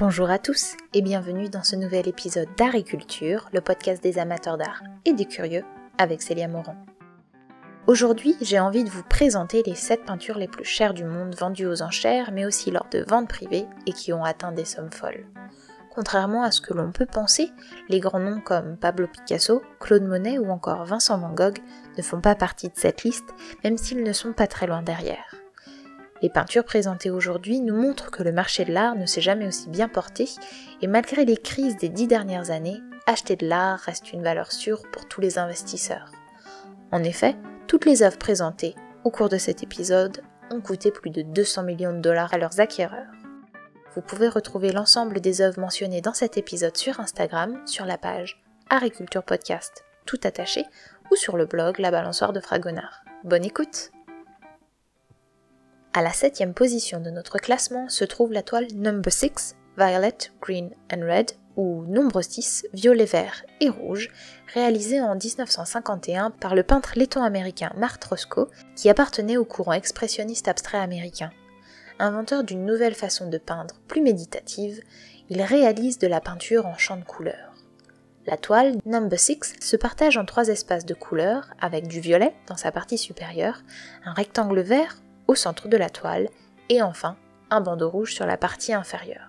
Bonjour à tous et bienvenue dans ce nouvel épisode d'Ariculture, le podcast des amateurs d'art et des curieux avec Célia Moran. Aujourd'hui, j'ai envie de vous présenter les 7 peintures les plus chères du monde vendues aux enchères, mais aussi lors de ventes privées et qui ont atteint des sommes folles. Contrairement à ce que l'on peut penser, les grands noms comme Pablo Picasso, Claude Monet ou encore Vincent Van Gogh ne font pas partie de cette liste, même s'ils ne sont pas très loin derrière. Les peintures présentées aujourd'hui nous montrent que le marché de l'art ne s'est jamais aussi bien porté, et malgré les crises des dix dernières années, acheter de l'art reste une valeur sûre pour tous les investisseurs. En effet, toutes les œuvres présentées au cours de cet épisode ont coûté plus de 200 millions de dollars à leurs acquéreurs. Vous pouvez retrouver l'ensemble des œuvres mentionnées dans cet épisode sur Instagram, sur la page Agriculture Podcast, tout attaché, ou sur le blog La Balançoire de Fragonard. Bonne écoute À la septième position de notre classement se trouve la toile Number 6, Violet, Green and Red, ou Nombre 6, violet, vert et rouge, réalisée en 1951 par le peintre letton-américain Mark Roscoe, qui appartenait au courant expressionniste abstrait américain. Inventeur d'une nouvelle façon de peindre plus méditative, il réalise de la peinture en champ de couleurs. La toile Number 6 se partage en trois espaces de couleurs avec du violet dans sa partie supérieure, un rectangle vert au centre de la toile et enfin un bandeau rouge sur la partie inférieure.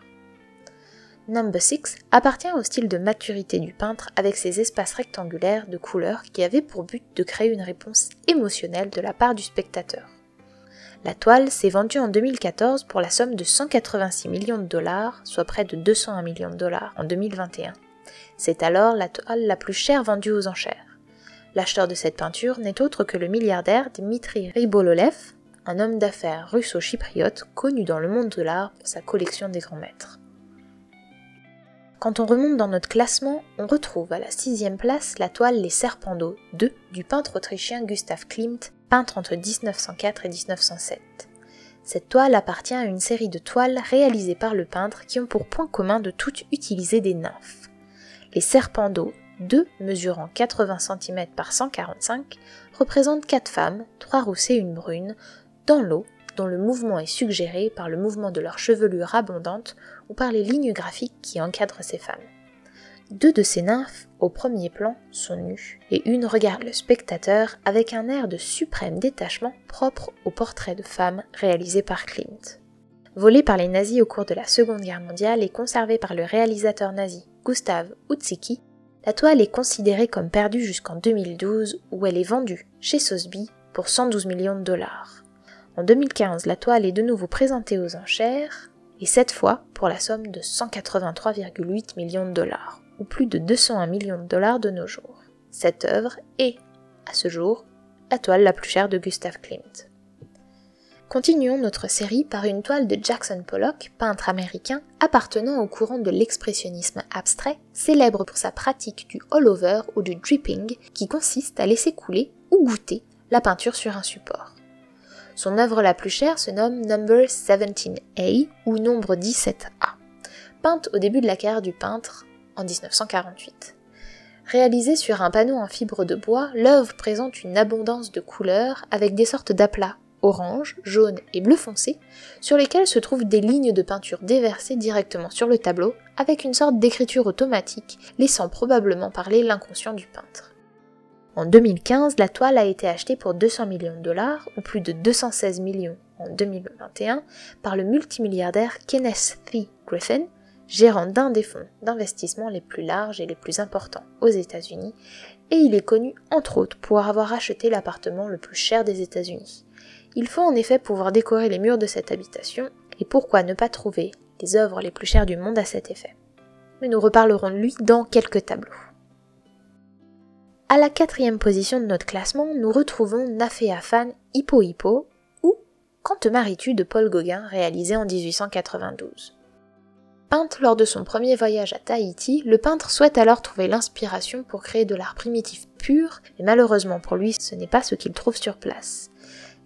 Number 6 appartient au style de maturité du peintre avec ses espaces rectangulaires de couleurs qui avaient pour but de créer une réponse émotionnelle de la part du spectateur. La toile s'est vendue en 2014 pour la somme de 186 millions de dollars, soit près de 201 millions de dollars en 2021. C'est alors la toile la plus chère vendue aux enchères. L'acheteur de cette peinture n'est autre que le milliardaire Dmitri Ribololev, un homme d'affaires russo-chypriote connu dans le monde de l'art pour sa collection des grands maîtres. Quand on remonte dans notre classement, on retrouve à la sixième place la toile Les Serpents d'eau 2 du peintre autrichien Gustav Klimt, peintre entre 1904 et 1907. Cette toile appartient à une série de toiles réalisées par le peintre qui ont pour point commun de toutes utiliser des nymphes. Les serpents d'eau, deux mesurant 80 cm par 145, représentent quatre femmes, trois rousses et une brune, dans l'eau, dont le mouvement est suggéré par le mouvement de leur chevelure abondante ou par les lignes graphiques qui encadrent ces femmes. Deux de ces nymphes, au premier plan, sont nues, et une regarde le spectateur avec un air de suprême détachement propre au portrait de femme réalisé par Klimt. Volée par les nazis au cours de la Seconde Guerre mondiale et conservée par le réalisateur nazi Gustav Utzicki, la toile est considérée comme perdue jusqu'en 2012 où elle est vendue chez Sotheby pour 112 millions de dollars. En 2015, la toile est de nouveau présentée aux enchères, et cette fois pour la somme de 183,8 millions de dollars ou plus de 201 millions de dollars de nos jours. Cette œuvre est, à ce jour, la toile la plus chère de Gustav Klimt. Continuons notre série par une toile de Jackson Pollock, peintre américain appartenant au courant de l'expressionnisme abstrait, célèbre pour sa pratique du all-over ou du dripping qui consiste à laisser couler ou goûter la peinture sur un support. Son œuvre la plus chère se nomme Number 17A ou nombre 17A. Peinte au début de la carrière du peintre, en 1948. Réalisée sur un panneau en fibre de bois, l'œuvre présente une abondance de couleurs avec des sortes d'aplats orange, jaune et bleu foncé, sur lesquels se trouvent des lignes de peinture déversées directement sur le tableau, avec une sorte d'écriture automatique, laissant probablement parler l'inconscient du peintre. En 2015, la toile a été achetée pour 200 millions de dollars, ou plus de 216 millions en 2021, par le multimilliardaire Kenneth T. Griffin, gérant d'un des fonds d'investissement les plus larges et les plus importants aux États-Unis, et il est connu entre autres pour avoir acheté l'appartement le plus cher des États-Unis. Il faut en effet pouvoir décorer les murs de cette habitation, et pourquoi ne pas trouver les œuvres les plus chères du monde à cet effet? Mais nous reparlerons de lui dans quelques tableaux. À la quatrième position de notre classement, nous retrouvons Nafea Fan Hippo Hippo ou Quand te de Paul Gauguin réalisé en 1892. Peinte lors de son premier voyage à Tahiti, le peintre souhaite alors trouver l'inspiration pour créer de l'art primitif pur, mais malheureusement pour lui, ce n'est pas ce qu'il trouve sur place.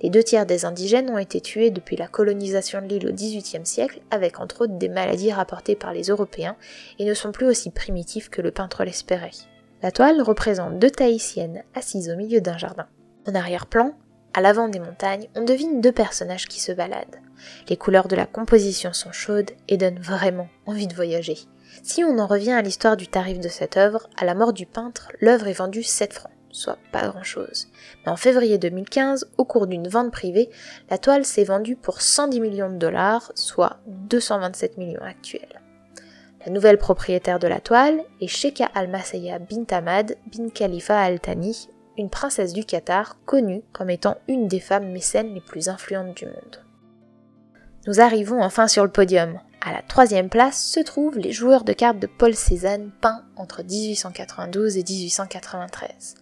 Les deux tiers des indigènes ont été tués depuis la colonisation de l'île au XVIIIe siècle, avec entre autres des maladies rapportées par les Européens, et ne sont plus aussi primitifs que le peintre l'espérait. La toile représente deux Tahitiennes assises au milieu d'un jardin. En arrière-plan, à l'avant des montagnes, on devine deux personnages qui se baladent. Les couleurs de la composition sont chaudes et donnent vraiment envie de voyager. Si on en revient à l'histoire du tarif de cette œuvre, à la mort du peintre, l'œuvre est vendue 7 francs, soit pas grand-chose. Mais en février 2015, au cours d'une vente privée, la toile s'est vendue pour 110 millions de dollars, soit 227 millions actuels. La nouvelle propriétaire de la toile est Sheikha Al-Masaya bint Ahmad bin Khalifa Al Thani, une princesse du Qatar connue comme étant une des femmes mécènes les plus influentes du monde. Nous arrivons enfin sur le podium. À la troisième place se trouvent les joueurs de cartes de Paul Cézanne peints entre 1892 et 1893.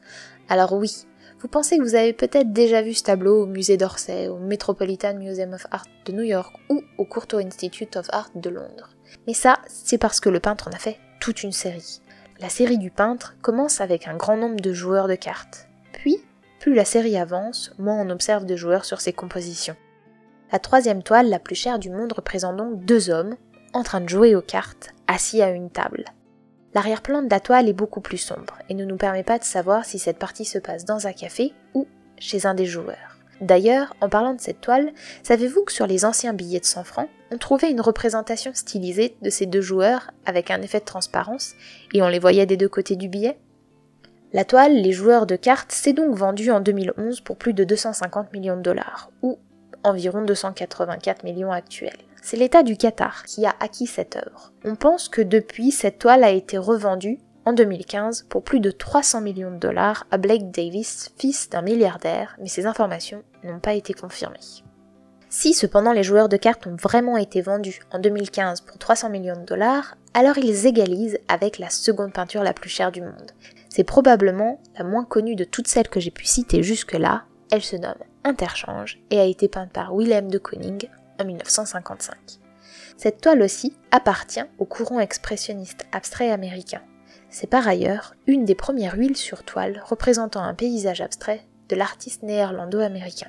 Alors oui, vous pensez que vous avez peut-être déjà vu ce tableau au musée d'Orsay, au Metropolitan Museum of Art de New York ou au Courtauld Institute of Art de Londres. Mais ça, c'est parce que le peintre en a fait toute une série. La série du peintre commence avec un grand nombre de joueurs de cartes. Puis, plus la série avance, moins on observe de joueurs sur ses compositions. La troisième toile, la plus chère du monde, représente donc deux hommes, en train de jouer aux cartes, assis à une table. L'arrière-plan de la toile est beaucoup plus sombre et ne nous permet pas de savoir si cette partie se passe dans un café ou chez un des joueurs. D'ailleurs, en parlant de cette toile, savez-vous que sur les anciens billets de 100 francs, on trouvait une représentation stylisée de ces deux joueurs avec un effet de transparence et on les voyait des deux côtés du billet La toile Les joueurs de cartes s'est donc vendue en 2011 pour plus de 250 millions de dollars, ou environ 284 millions actuels. C'est l'État du Qatar qui a acquis cette œuvre. On pense que depuis, cette toile a été revendue en 2015 pour plus de 300 millions de dollars à Blake Davis, fils d'un milliardaire, mais ces informations n'ont pas été confirmées. Si cependant les joueurs de cartes ont vraiment été vendus en 2015 pour 300 millions de dollars, alors ils égalisent avec la seconde peinture la plus chère du monde. C'est probablement la moins connue de toutes celles que j'ai pu citer jusque-là, elle se nomme Interchange et a été peinte par Willem de Koning en 1955. Cette toile aussi appartient au courant expressionniste abstrait américain. C'est par ailleurs une des premières huiles sur toile représentant un paysage abstrait de l'artiste néerlando-américain.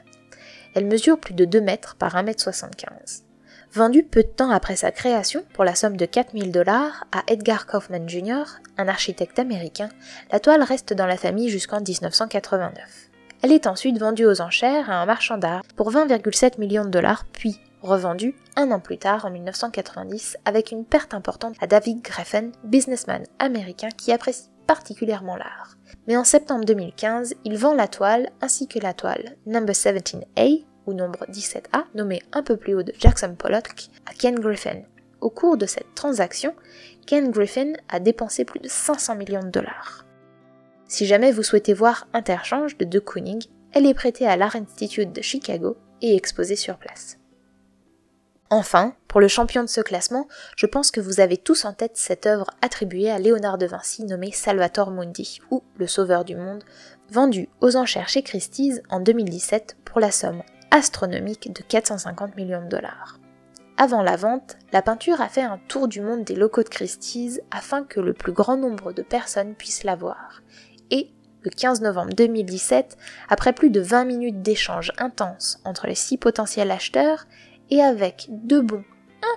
Elle mesure plus de 2 mètres par 1 mètre 75. Vendue peu de temps après sa création pour la somme de 4000 dollars à Edgar Kaufman Jr., un architecte américain, la toile reste dans la famille jusqu'en 1989. Elle est ensuite vendue aux enchères à un marchand d'art pour 20,7 millions de dollars, puis revendue un an plus tard en 1990 avec une perte importante à David Greffen, businessman américain qui apprécie particulièrement l'art. Mais en septembre 2015, il vend la toile ainsi que la toile Number 17A ou nombre 17A, nommée un peu plus haut de Jackson Pollock, à Ken Griffin. Au cours de cette transaction, Ken Griffin a dépensé plus de 500 millions de dollars. Si jamais vous souhaitez voir Interchange de De Kooning, elle est prêtée à l'Art Institute de Chicago et exposée sur place. Enfin, pour le champion de ce classement, je pense que vous avez tous en tête cette œuvre attribuée à Léonard de Vinci nommée Salvator Mundi, ou Le Sauveur du Monde, vendue aux enchères chez Christie's en 2017 pour la somme astronomique de 450 millions de dollars. Avant la vente, la peinture a fait un tour du monde des locaux de Christie's afin que le plus grand nombre de personnes puissent la voir, et, le 15 novembre 2017, après plus de 20 minutes d'échanges intenses entre les six potentiels acheteurs, et avec deux bons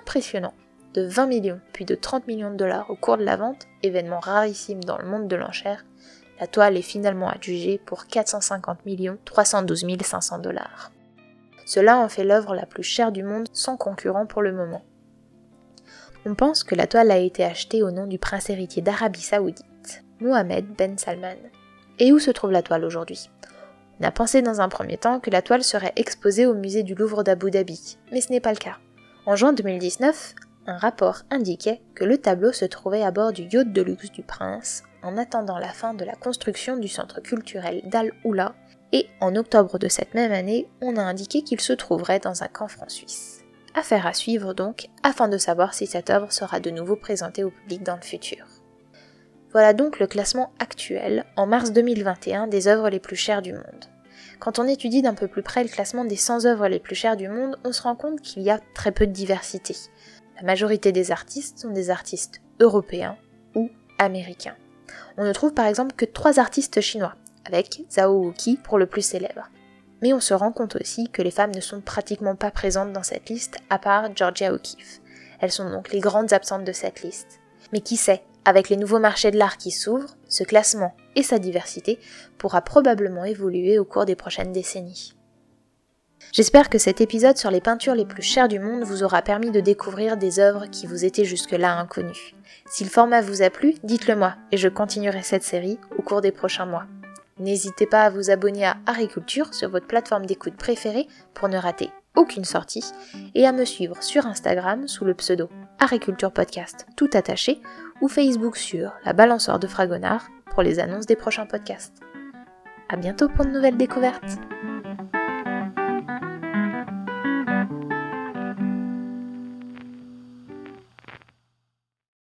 impressionnants de 20 millions puis de 30 millions de dollars au cours de la vente, événement rarissime dans le monde de l'enchère, la toile est finalement adjugée pour 450 millions 312 500 dollars. Cela en fait l'œuvre la plus chère du monde sans concurrent pour le moment. On pense que la toile a été achetée au nom du prince héritier d'Arabie Saoudite. Mohamed Ben Salman. Et où se trouve la toile aujourd'hui? On a pensé dans un premier temps que la toile serait exposée au musée du Louvre d'Abu Dhabi, mais ce n'est pas le cas. En juin 2019, un rapport indiquait que le tableau se trouvait à bord du yacht de luxe du prince, en attendant la fin de la construction du centre culturel d'Al Oula, et en octobre de cette même année, on a indiqué qu'il se trouverait dans un camp franc suisse. Affaire à suivre donc, afin de savoir si cette œuvre sera de nouveau présentée au public dans le futur. Voilà donc le classement actuel, en mars 2021, des œuvres les plus chères du monde. Quand on étudie d'un peu plus près le classement des 100 œuvres les plus chères du monde, on se rend compte qu'il y a très peu de diversité. La majorité des artistes sont des artistes européens ou américains. On ne trouve par exemple que trois artistes chinois, avec Zhao Wuqi pour le plus célèbre. Mais on se rend compte aussi que les femmes ne sont pratiquement pas présentes dans cette liste, à part Georgia O'Keeffe. Elles sont donc les grandes absentes de cette liste. Mais qui sait, avec les nouveaux marchés de l'art qui s'ouvrent, ce classement et sa diversité pourra probablement évoluer au cours des prochaines décennies. J'espère que cet épisode sur les peintures les plus chères du monde vous aura permis de découvrir des œuvres qui vous étaient jusque-là inconnues. Si le format vous a plu, dites-le moi et je continuerai cette série au cours des prochains mois. N'hésitez pas à vous abonner à Agriculture sur votre plateforme d'écoute préférée pour ne rater aucune sortie et à me suivre sur Instagram sous le pseudo Agriculture Podcast tout attaché ou Facebook sur la balançoire de Fragonard pour les annonces des prochains podcasts. À bientôt pour de nouvelles découvertes!